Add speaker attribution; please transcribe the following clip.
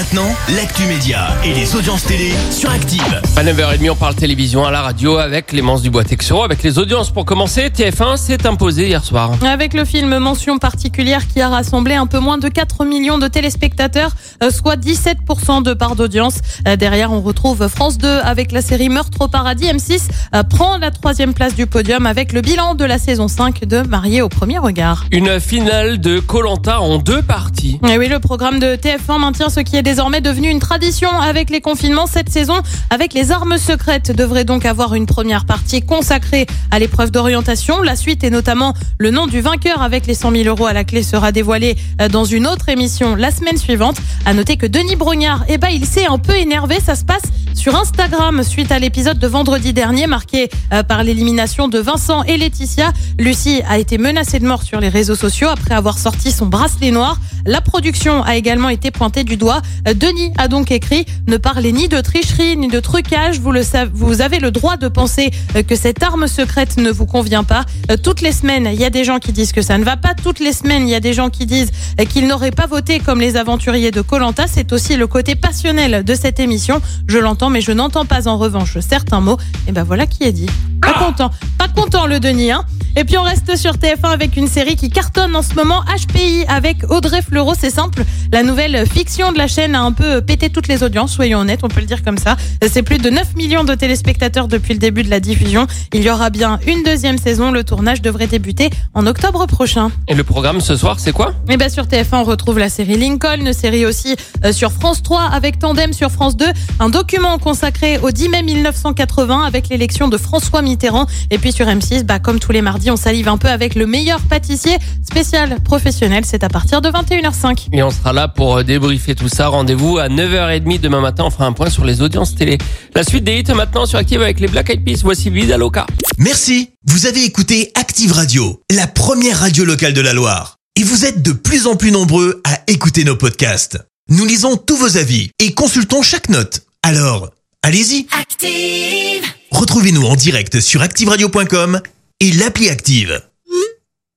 Speaker 1: Maintenant, l'actu média et les audiences télé sur Active.
Speaker 2: À 9h30, on parle télévision à la radio avec Clémence Dubois-Texoro. Avec les audiences pour commencer, TF1 s'est imposé hier soir.
Speaker 3: Avec le film Mention particulière qui a rassemblé un peu moins de 4 millions de téléspectateurs, euh, soit 17% de part d'audience. Euh, Derrière, on retrouve France 2 avec la série Meurtre au paradis. M6 euh, prend la troisième place du podium avec le bilan de la saison 5 de Marié au premier regard.
Speaker 2: Une finale de Colanta en deux parties.
Speaker 3: Et oui, le programme de TF1 maintient ce qui est désormais devenu une tradition avec les confinements. Cette saison, avec les armes secrètes, devrait donc avoir une première partie consacrée à l'épreuve d'orientation. La suite et notamment le nom du vainqueur avec les 100 000 euros à la clé sera dévoilé euh, dans une autre émission la semaine suivante. À noter que Denis Brognard, eh ben, il s'est un peu énervé. Ça se passe sur Instagram suite à l'épisode de vendredi dernier marqué euh, par l'élimination de Vincent et Laetitia. Lucie a été menacée de mort sur les réseaux sociaux après avoir sorti son bracelet noir. La production a également été pointée du doigt. Euh, Denis a donc écrit Ne parlez ni de tricherie ni de trucage. Vous, avez le droit de penser euh, que cette arme secrète ne vous convient pas. Toutes les semaines, il y a des gens qui disent que ça ne va pas. Toutes les semaines, il y a des gens qui disent qu'ils n'auraient pas voté comme les aventuriers de Colanta. C'est aussi le côté passionnel de cette émission. Je l'entends, mais je n'entends pas en revanche certains mots. Et ben voilà qui est dit. Pas content, pas content le Denis. Hein et puis on reste sur TF1 avec une série qui cartonne en ce moment, HPI, avec Audrey Fleurot. C'est simple, la nouvelle fiction de la chaîne a un peu pété toutes les audiences, soyons honnêtes, on peut le dire comme ça. C'est plus de 9 millions de téléspectateurs depuis le début de la diffusion. Il y aura bien une deuxième saison. Le tournage devrait débuter en octobre prochain.
Speaker 2: Et le programme ce soir, c'est quoi?
Speaker 3: Et bien sur TF1, on retrouve la série Lincoln, série aussi euh, sur France 3 avec Tandem sur France 2, un document consacré au 10 mai 1980 avec l'élection de François Mitterrand. Et puis sur M6, bah, comme tous les mardis, on salive un peu avec le meilleur pâtissier spécial professionnel. C'est à partir de 21h05.
Speaker 2: Et on sera là pour euh, débriefer tout ça. Rendez-vous à 9h30 demain matin. On fera un point sur les audiences télé. La suite des hits maintenant sur Active avec les Black Eyed Peas. Voici Vida Loca.
Speaker 1: Merci. Vous avez écouté Active Radio, la première radio locale de la Loire. Et vous êtes de plus en plus nombreux à écouter nos podcasts. Nous lisons tous vos avis et consultons chaque note. Alors, allez-y.
Speaker 4: Active.
Speaker 1: Retrouvez-nous en direct sur activeradio.com et l'appli Active.